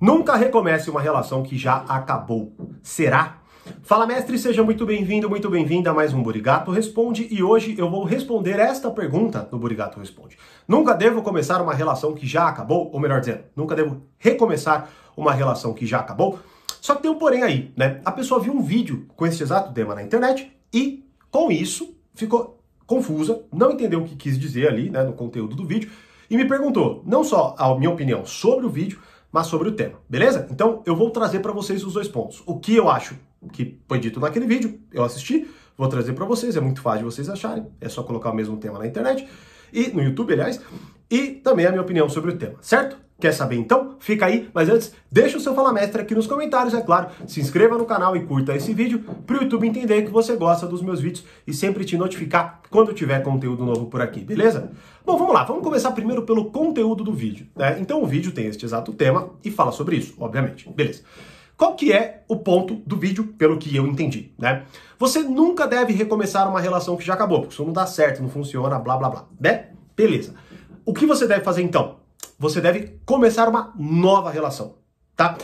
Nunca recomece uma relação que já acabou. Será? Fala mestre, seja muito bem-vindo, muito bem-vinda a mais um Burigato Responde e hoje eu vou responder esta pergunta no Burigato Responde. Nunca devo começar uma relação que já acabou, ou melhor dizendo, nunca devo recomeçar uma relação que já acabou? Só que tem um porém aí, né? A pessoa viu um vídeo com esse exato tema na internet e com isso ficou confusa, não entendeu o que quis dizer ali, né, no conteúdo do vídeo e me perguntou não só a minha opinião sobre o vídeo, mas sobre o tema, beleza? Então eu vou trazer para vocês os dois pontos. O que eu acho que foi dito naquele vídeo, eu assisti, vou trazer para vocês, é muito fácil de vocês acharem, é só colocar o mesmo tema na internet e no YouTube, aliás, e também a minha opinião sobre o tema, certo? Quer saber então? Fica aí, mas antes, deixa o seu Fala Mestre aqui nos comentários, é claro. Se inscreva no canal e curta esse vídeo para o YouTube entender que você gosta dos meus vídeos e sempre te notificar quando tiver conteúdo novo por aqui, beleza? Bom, vamos lá, vamos começar primeiro pelo conteúdo do vídeo. Né? Então o vídeo tem este exato tema e fala sobre isso, obviamente. Beleza. Qual que é o ponto do vídeo, pelo que eu entendi, né? Você nunca deve recomeçar uma relação que já acabou, porque isso não dá certo, não funciona, blá blá blá, né? Beleza. O que você deve fazer então? Você deve começar uma nova relação, tá?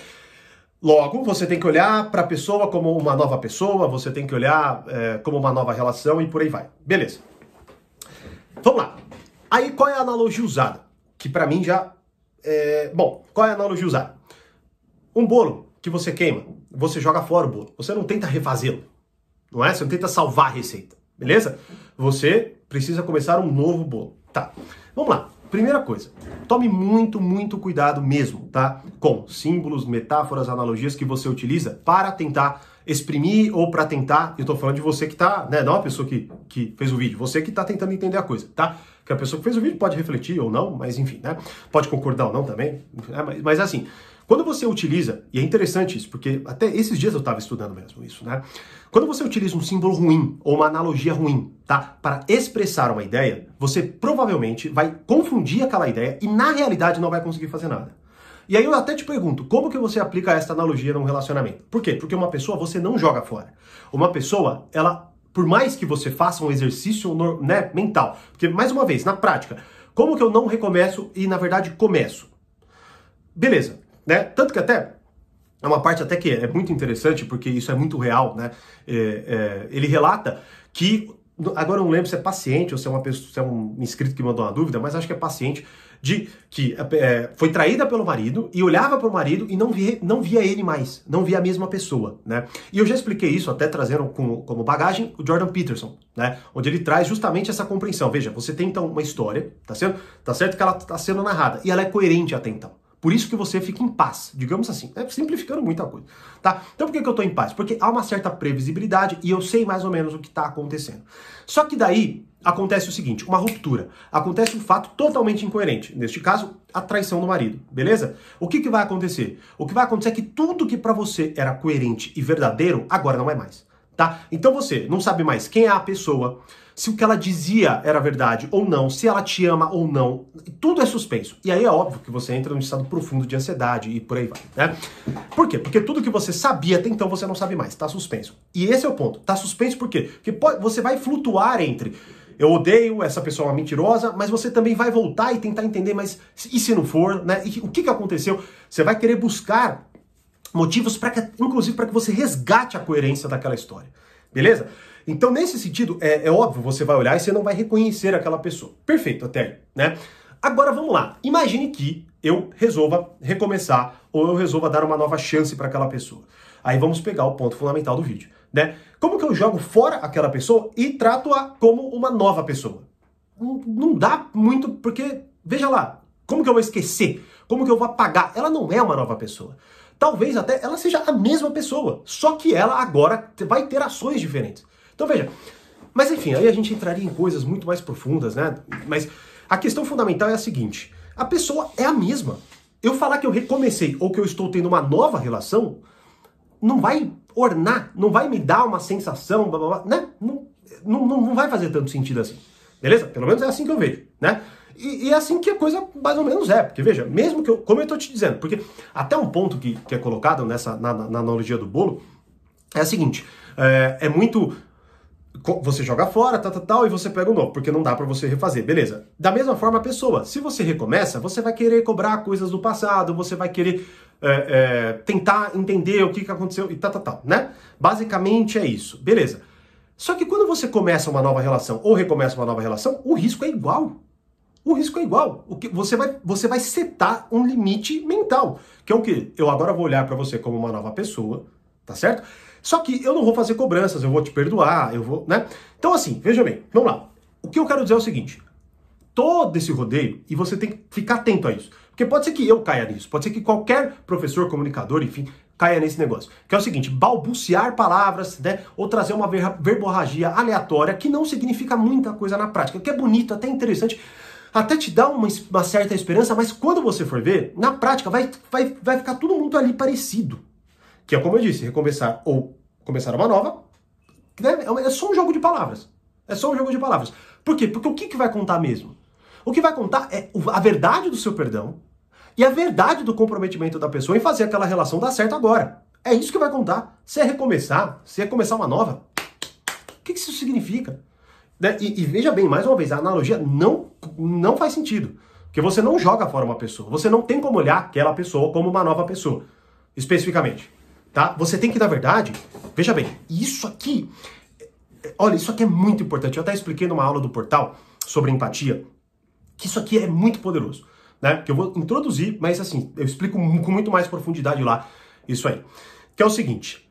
Logo, você tem que olhar para a pessoa como uma nova pessoa, você tem que olhar é, como uma nova relação e por aí vai. Beleza. Vamos lá. Aí qual é a analogia usada? Que para mim já. É... Bom, qual é a analogia usada? Um bolo que você queima, você joga fora o bolo. Você não tenta refazê-lo. Não é? Você não tenta salvar a receita. Beleza? Você precisa começar um novo bolo. Tá. Vamos lá. Primeira coisa, tome muito, muito cuidado mesmo, tá? Com símbolos, metáforas, analogias que você utiliza para tentar exprimir ou para tentar. Eu tô falando de você que tá, né? Não a pessoa que, que fez o vídeo, você que tá tentando entender a coisa, tá? Que a pessoa que fez o vídeo pode refletir ou não, mas enfim, né? Pode concordar ou não também, né? mas, mas assim, quando você utiliza, e é interessante isso, porque até esses dias eu estava estudando mesmo isso, né? Quando você utiliza um símbolo ruim ou uma analogia ruim, tá? Para expressar uma ideia, você provavelmente vai confundir aquela ideia e na realidade não vai conseguir fazer nada. E aí eu até te pergunto, como que você aplica essa analogia num relacionamento? Por quê? Porque uma pessoa você não joga fora. Uma pessoa, ela, por mais que você faça um exercício né, mental, porque mais uma vez, na prática, como que eu não recomeço e na verdade começo? Beleza, né? Tanto que até é uma parte até que é muito interessante, porque isso é muito real, né? É, é, ele relata que, agora eu não lembro se é paciente ou se é, uma pessoa, se é um inscrito que mandou uma dúvida, mas acho que é paciente, de que é, foi traída pelo marido e olhava para o marido e não via, não via ele mais, não via a mesma pessoa, né? E eu já expliquei isso, até trazendo como, como bagagem o Jordan Peterson, né? Onde ele traz justamente essa compreensão. Veja, você tem então uma história, tá, sendo, tá certo que ela está sendo narrada e ela é coerente até então. Por isso que você fica em paz, digamos assim. É simplificando muita coisa, tá? Então por que, que eu estou em paz? Porque há uma certa previsibilidade e eu sei mais ou menos o que está acontecendo. Só que daí acontece o seguinte, uma ruptura. Acontece um fato totalmente incoerente. Neste caso, a traição do marido, beleza? O que, que vai acontecer? O que vai acontecer é que tudo que para você era coerente e verdadeiro, agora não é mais, tá? Então você não sabe mais quem é a pessoa, se o que ela dizia era verdade ou não, se ela te ama ou não, tudo é suspenso. E aí é óbvio que você entra num estado profundo de ansiedade e por aí vai, né? Por quê? Porque tudo que você sabia até então você não sabe mais, tá suspenso. E esse é o ponto, tá suspenso por quê? Porque pode, você vai flutuar entre eu odeio, essa pessoa é uma mentirosa, mas você também vai voltar e tentar entender, mas e se não for, né? E o que, que aconteceu? Você vai querer buscar motivos para que, inclusive, para que você resgate a coerência daquela história. Beleza? Então, nesse sentido, é, é, óbvio, você vai olhar e você não vai reconhecer aquela pessoa. Perfeito, até aí, né? Agora vamos lá. Imagine que eu resolva recomeçar ou eu resolva dar uma nova chance para aquela pessoa. Aí vamos pegar o ponto fundamental do vídeo, né? Como que eu jogo fora aquela pessoa e trato-a como uma nova pessoa? Não, não dá muito, porque, veja lá, como que eu vou esquecer? Como que eu vou apagar? Ela não é uma nova pessoa. Talvez até ela seja a mesma pessoa, só que ela agora vai ter ações diferentes. Então veja, mas enfim, aí a gente entraria em coisas muito mais profundas, né? Mas a questão fundamental é a seguinte: a pessoa é a mesma. Eu falar que eu recomecei ou que eu estou tendo uma nova relação, não vai ornar, não vai me dar uma sensação, blá, blá, blá, né? Não, não, não vai fazer tanto sentido assim. Beleza? Pelo menos é assim que eu vejo, né? E, e, é assim que a coisa mais ou menos é. Porque veja, mesmo que eu. Como eu estou te dizendo, porque até um ponto que, que é colocado nessa na, na analogia do bolo é o seguinte: é, é muito você joga fora, tal, tal, tal, e você pega o novo, porque não dá para você refazer, beleza. Da mesma forma, a pessoa, se você recomeça, você vai querer cobrar coisas do passado, você vai querer é, é, tentar entender o que, que aconteceu e tal, tal, tal, né? Basicamente é isso. Beleza. Só que quando você começa uma nova relação ou recomeça uma nova relação, o risco é igual. O risco é igual. O que você vai você vai setar um limite mental, que é o que eu agora vou olhar para você como uma nova pessoa, tá certo? Só que eu não vou fazer cobranças, eu vou te perdoar, eu vou, né? Então assim, veja bem, vamos lá. O que eu quero dizer é o seguinte: todo esse rodeio, e você tem que ficar atento a isso. Porque pode ser que eu caia nisso, pode ser que qualquer professor, comunicador, enfim, caia nesse negócio. Que é o seguinte, balbuciar palavras, né, ou trazer uma verborragia aleatória que não significa muita coisa na prática, que é bonito, até interessante, até te dá uma, uma certa esperança, mas quando você for ver, na prática vai, vai, vai ficar todo mundo ali parecido. Que é como eu disse, recomeçar ou começar uma nova, é só um jogo de palavras. É só um jogo de palavras. Por quê? Porque o que, que vai contar mesmo? O que vai contar é a verdade do seu perdão e a verdade do comprometimento da pessoa em fazer aquela relação dar certo agora. É isso que vai contar. Se é recomeçar, se é começar uma nova, o que, que isso significa? Né? E, e, veja bem, mais uma vez, a analogia não, não faz sentido. Porque você não joga fora uma pessoa. Você não tem como olhar aquela pessoa como uma nova pessoa, especificamente. Tá? Você tem que, na verdade, veja bem, isso aqui, olha, isso aqui é muito importante. Eu até expliquei numa aula do portal sobre empatia, que isso aqui é muito poderoso né? Que eu vou introduzir, mas assim, eu explico com muito mais profundidade lá isso aí. Que é o seguinte: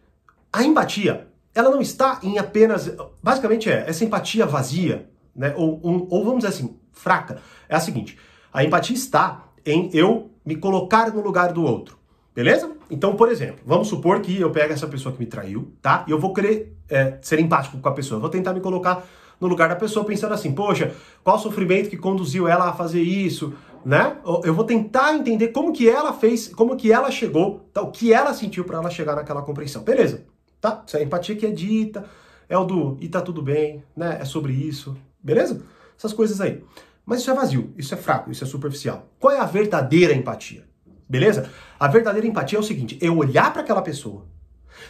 a empatia, ela não está em apenas. Basicamente é essa empatia vazia, né? Ou, um, ou vamos dizer assim, fraca. É a seguinte: a empatia está em eu me colocar no lugar do outro. Beleza? Então, por exemplo, vamos supor que eu pego essa pessoa que me traiu, tá? E eu vou querer é, ser empático com a pessoa. Eu vou tentar me colocar no lugar da pessoa pensando assim, poxa, qual o sofrimento que conduziu ela a fazer isso? né? Eu vou tentar entender como que ela fez, como que ela chegou, tá? o que ela sentiu para ela chegar naquela compreensão. Beleza? Tá? Isso é a empatia que é dita, é o do e tá tudo bem, né? É sobre isso. Beleza? Essas coisas aí. Mas isso é vazio, isso é fraco, isso é superficial. Qual é a verdadeira empatia? Beleza? A verdadeira empatia é o seguinte: eu olhar para aquela pessoa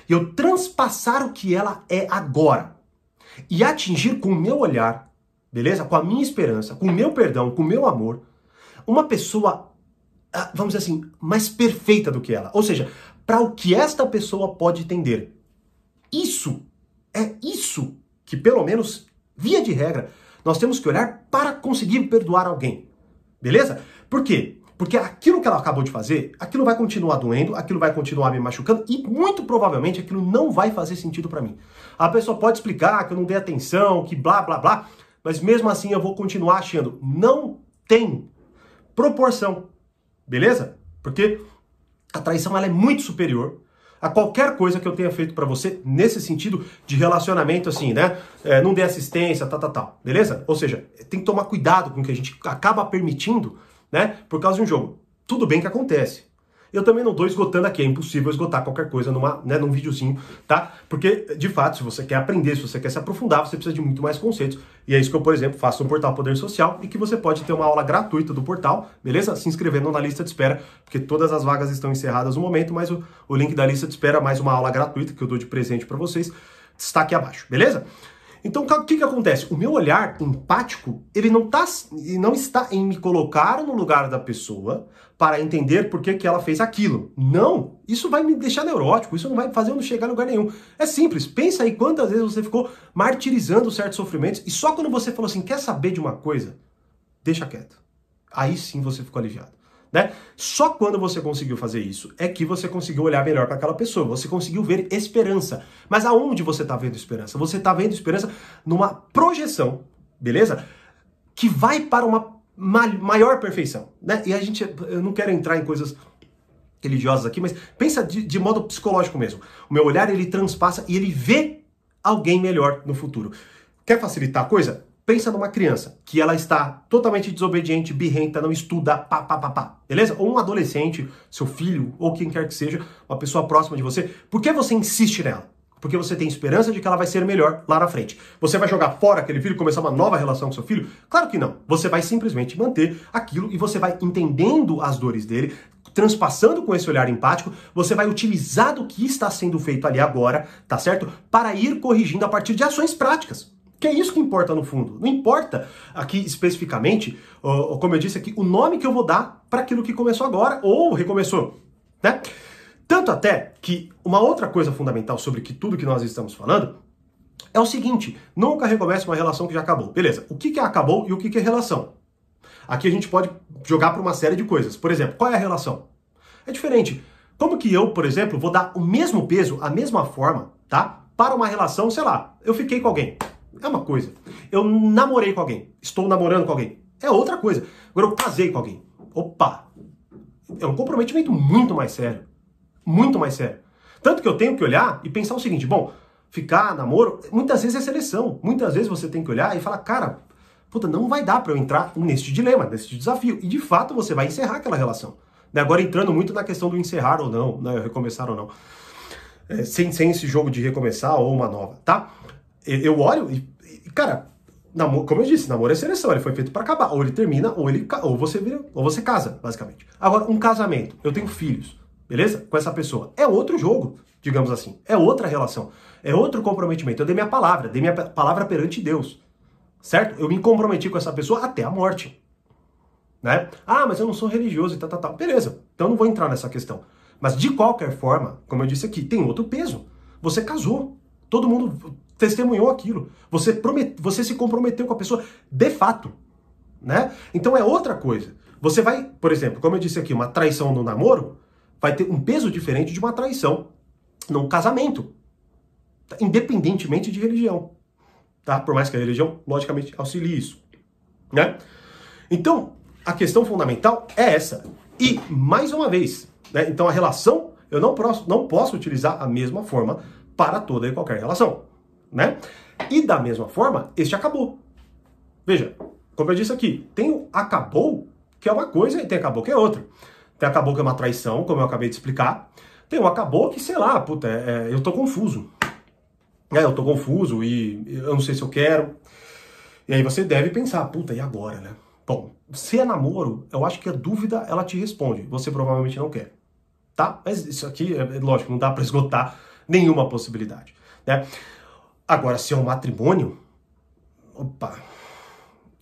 e eu transpassar o que ela é agora e atingir com o meu olhar, beleza? Com a minha esperança, com o meu perdão, com o meu amor, uma pessoa, ah, vamos dizer assim, mais perfeita do que ela. Ou seja, para o que esta pessoa pode tender. Isso é isso que, pelo menos, via de regra, nós temos que olhar para conseguir perdoar alguém. Beleza? Por quê? Porque aquilo que ela acabou de fazer, aquilo vai continuar doendo, aquilo vai continuar me machucando e muito provavelmente aquilo não vai fazer sentido para mim. A pessoa pode explicar que eu não dei atenção, que blá blá blá, mas mesmo assim eu vou continuar achando. Não tem proporção. Beleza? Porque a traição ela é muito superior a qualquer coisa que eu tenha feito para você nesse sentido de relacionamento, assim, né? É, não dê assistência, tal, tal, tal. Beleza? Ou seja, tem que tomar cuidado com o que a gente acaba permitindo, né? Por causa de um jogo. Tudo bem que acontece. Eu também não estou esgotando aqui, é impossível esgotar qualquer coisa numa, né, num videozinho, tá? Porque, de fato, se você quer aprender, se você quer se aprofundar, você precisa de muito mais conceitos. E é isso que eu, por exemplo, faço no portal Poder Social e que você pode ter uma aula gratuita do portal, beleza? Se inscrevendo na lista de espera, porque todas as vagas estão encerradas no momento, mas o, o link da lista de espera, mais uma aula gratuita que eu dou de presente para vocês, está aqui abaixo, beleza? Então, o que, que acontece? O meu olhar empático, ele não, tá, não está em me colocar no lugar da pessoa para entender por que, que ela fez aquilo. Não! Isso vai me deixar neurótico, isso não vai fazer eu não chegar a lugar nenhum. É simples, pensa aí quantas vezes você ficou martirizando certos sofrimentos e só quando você falou assim, quer saber de uma coisa? Deixa quieto. Aí sim você ficou aliviado. Né? Só quando você conseguiu fazer isso é que você conseguiu olhar melhor para aquela pessoa, você conseguiu ver esperança. Mas aonde você está vendo esperança? Você está vendo esperança numa projeção, beleza? Que vai para uma maior perfeição, né? E a gente, eu não quero entrar em coisas religiosas aqui, mas pensa de, de modo psicológico mesmo. O meu olhar ele transpassa e ele vê alguém melhor no futuro. Quer facilitar a coisa? Pensa numa criança que ela está totalmente desobediente, birrenta, não estuda, pá, pá, pá, pá, beleza? Ou um adolescente, seu filho, ou quem quer que seja, uma pessoa próxima de você. Por que você insiste nela? Porque você tem esperança de que ela vai ser melhor lá na frente. Você vai jogar fora aquele filho começar uma nova relação com seu filho? Claro que não. Você vai simplesmente manter aquilo e você vai entendendo as dores dele, transpassando com esse olhar empático, você vai utilizar do que está sendo feito ali agora, tá certo? Para ir corrigindo a partir de ações práticas. Que é isso que importa no fundo. Não importa aqui especificamente, como eu disse aqui, o nome que eu vou dar para aquilo que começou agora ou recomeçou. né? Tanto até que uma outra coisa fundamental sobre que tudo que nós estamos falando é o seguinte: nunca recomece uma relação que já acabou. Beleza, o que, que é acabou e o que, que é relação? Aqui a gente pode jogar para uma série de coisas. Por exemplo, qual é a relação? É diferente. Como que eu, por exemplo, vou dar o mesmo peso, a mesma forma, tá? Para uma relação, sei lá, eu fiquei com alguém. É uma coisa. Eu namorei com alguém. Estou namorando com alguém. É outra coisa. Agora eu casei com alguém. Opa! É um comprometimento muito mais sério. Muito mais sério. Tanto que eu tenho que olhar e pensar o seguinte: bom, ficar namoro, muitas vezes é seleção. Muitas vezes você tem que olhar e falar, cara, puta, não vai dar para eu entrar neste dilema, neste desafio. E de fato você vai encerrar aquela relação. Né? Agora entrando muito na questão do encerrar ou não, né? recomeçar ou não. É, sem, sem esse jogo de recomeçar ou uma nova, tá? Eu olho e, cara, namoro, como eu disse, namoro é seleção, ele foi feito para acabar. Ou ele termina, ou ele ou você vira, ou você casa, basicamente. Agora, um casamento, eu tenho filhos, beleza? Com essa pessoa. É outro jogo, digamos assim. É outra relação. É outro comprometimento. Eu dei minha palavra, dei minha palavra perante Deus. Certo? Eu me comprometi com essa pessoa até a morte. Né? Ah, mas eu não sou religioso e tal, tal, tal. Beleza, então não vou entrar nessa questão. Mas de qualquer forma, como eu disse aqui, tem outro peso. Você casou. Todo mundo testemunhou aquilo. Você, promet... você se comprometeu com a pessoa de fato. Né? Então é outra coisa. Você vai, por exemplo, como eu disse aqui, uma traição no namoro vai ter um peso diferente de uma traição num casamento. Independentemente de religião. Tá? Por mais que a religião, logicamente, auxilie isso. Né? Então, a questão fundamental é essa. E, mais uma vez, né, então a relação, eu não posso, não posso utilizar a mesma forma para toda e qualquer relação. Né? E da mesma forma, este acabou. Veja, como eu disse aqui, tem o acabou, que é uma coisa, e tem acabou, que é outra. Tem acabou, que é uma traição, como eu acabei de explicar. Tem o acabou, que sei lá, puta, é, é, eu tô confuso. É, eu tô confuso e eu não sei se eu quero. E aí você deve pensar, puta, e agora, né? Bom, se é namoro, eu acho que a dúvida ela te responde. Você provavelmente não quer. Tá? Mas isso aqui, é, é lógico, não dá para esgotar nenhuma possibilidade. Né? Agora, se é um matrimônio, opa,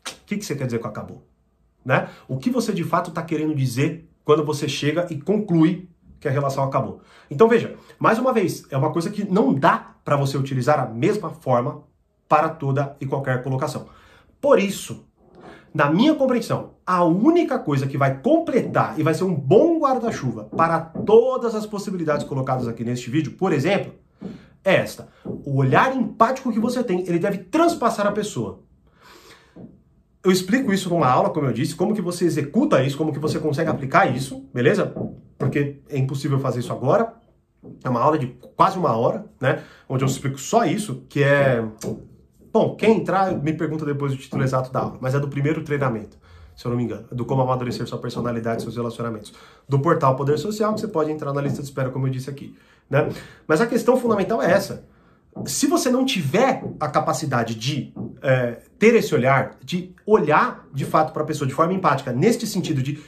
o que, que você quer dizer com acabou? Né? O que você de fato está querendo dizer quando você chega e conclui que a relação acabou? Então veja, mais uma vez, é uma coisa que não dá para você utilizar a mesma forma para toda e qualquer colocação. Por isso, na minha compreensão, a única coisa que vai completar e vai ser um bom guarda-chuva para todas as possibilidades colocadas aqui neste vídeo, por exemplo, é esta. O olhar empático que você tem, ele deve transpassar a pessoa. Eu explico isso numa aula, como eu disse, como que você executa isso, como que você consegue aplicar isso, beleza? Porque é impossível fazer isso agora. É uma aula de quase uma hora, né? Onde eu explico só isso, que é Bom, quem entrar me pergunta depois o título exato da aula, mas é do primeiro treinamento, se eu não me engano, do como amadurecer sua personalidade e seus relacionamentos, do portal Poder Social, que você pode entrar na lista de espera, como eu disse aqui. Né? Mas a questão fundamental é essa. Se você não tiver a capacidade de é, ter esse olhar, de olhar de fato para a pessoa de forma empática, neste sentido de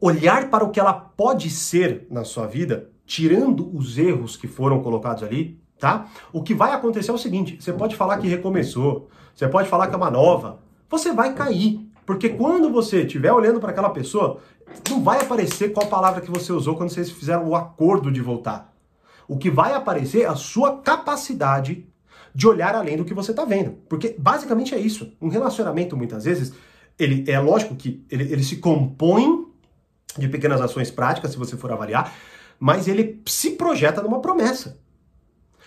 olhar para o que ela pode ser na sua vida, tirando os erros que foram colocados ali, tá? O que vai acontecer é o seguinte: você pode falar que recomeçou, você pode falar que é uma nova, você vai cair. Porque quando você estiver olhando para aquela pessoa, não vai aparecer qual palavra que você usou quando vocês fizeram o acordo de voltar. O que vai aparecer é a sua capacidade de olhar além do que você está vendo. Porque basicamente é isso. Um relacionamento, muitas vezes, ele é lógico que ele, ele se compõe de pequenas ações práticas, se você for avaliar, mas ele se projeta numa promessa.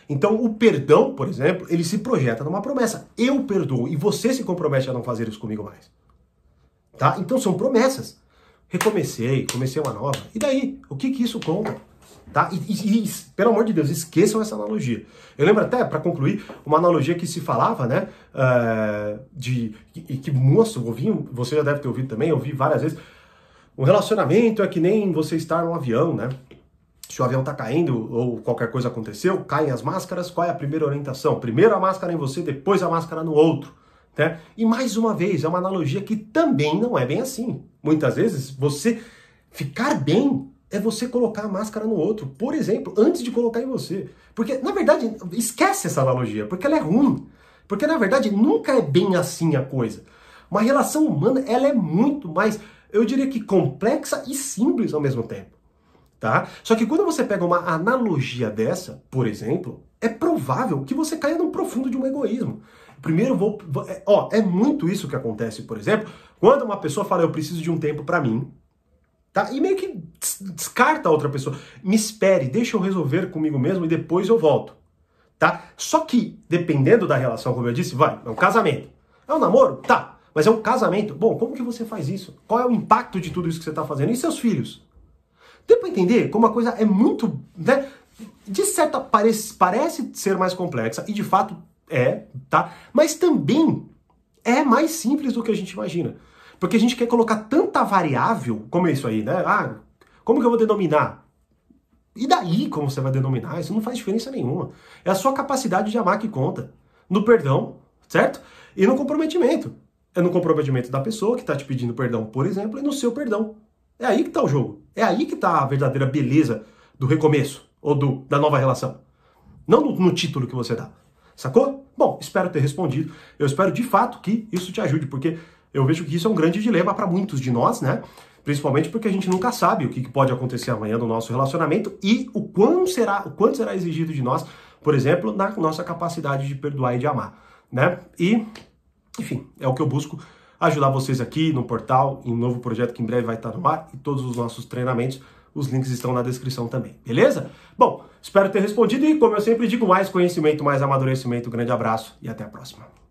Então, o perdão, por exemplo, ele se projeta numa promessa. Eu perdoo e você se compromete a não fazer isso comigo mais. Tá? Então, são promessas. Recomecei, comecei uma nova. E daí? O que que isso conta? Tá? E, e, e pelo amor de Deus, esqueçam essa analogia. Eu lembro até, para concluir, uma analogia que se falava, né? Uh, de e que, moço, ouvi, você já deve ter ouvido também, eu ouvi várias vezes. Um relacionamento é que nem você estar num avião, né? Se o avião está caindo ou qualquer coisa aconteceu, caem as máscaras, qual é a primeira orientação? Primeiro a máscara em você, depois a máscara no outro. Né? E mais uma vez, é uma analogia que também não é bem assim. Muitas vezes, você ficar bem é você colocar a máscara no outro, por exemplo, antes de colocar em você. Porque, na verdade, esquece essa analogia, porque ela é ruim. Porque, na verdade, nunca é bem assim a coisa. Uma relação humana, ela é muito mais, eu diria que complexa e simples ao mesmo tempo. Tá? Só que quando você pega uma analogia dessa, por exemplo, é provável que você caia no profundo de um egoísmo. Primeiro vou, é, ó, é muito isso que acontece, por exemplo, quando uma pessoa fala eu preciso de um tempo para mim, tá? E meio que descarta a outra pessoa. Me espere, deixa eu resolver comigo mesmo e depois eu volto, tá? Só que dependendo da relação, como eu disse, vai, é um casamento. É um namoro? Tá. Mas é um casamento? Bom, como que você faz isso? Qual é o impacto de tudo isso que você está fazendo? E seus filhos? Deu para entender como a coisa é muito, né? De certa parece, parece ser mais complexa e de fato é, tá? Mas também é mais simples do que a gente imagina. Porque a gente quer colocar tanta variável, como é isso aí, né? Ah, como que eu vou denominar? E daí como você vai denominar? Isso não faz diferença nenhuma. É a sua capacidade de amar que conta. No perdão, certo? E no comprometimento. É no comprometimento da pessoa que está te pedindo perdão, por exemplo, e no seu perdão. É aí que está o jogo. É aí que está a verdadeira beleza do recomeço ou do, da nova relação. Não no, no título que você dá. Sacou? Bom, espero ter respondido. Eu espero de fato que isso te ajude, porque eu vejo que isso é um grande dilema para muitos de nós, né? Principalmente porque a gente nunca sabe o que pode acontecer amanhã no nosso relacionamento e o quanto será, o quanto será exigido de nós, por exemplo, na nossa capacidade de perdoar e de amar, né? E, enfim, é o que eu busco ajudar vocês aqui no portal, em um novo projeto que em breve vai estar no ar e todos os nossos treinamentos. Os links estão na descrição também, beleza? Bom, espero ter respondido e, como eu sempre digo, mais conhecimento, mais amadurecimento. Grande abraço e até a próxima.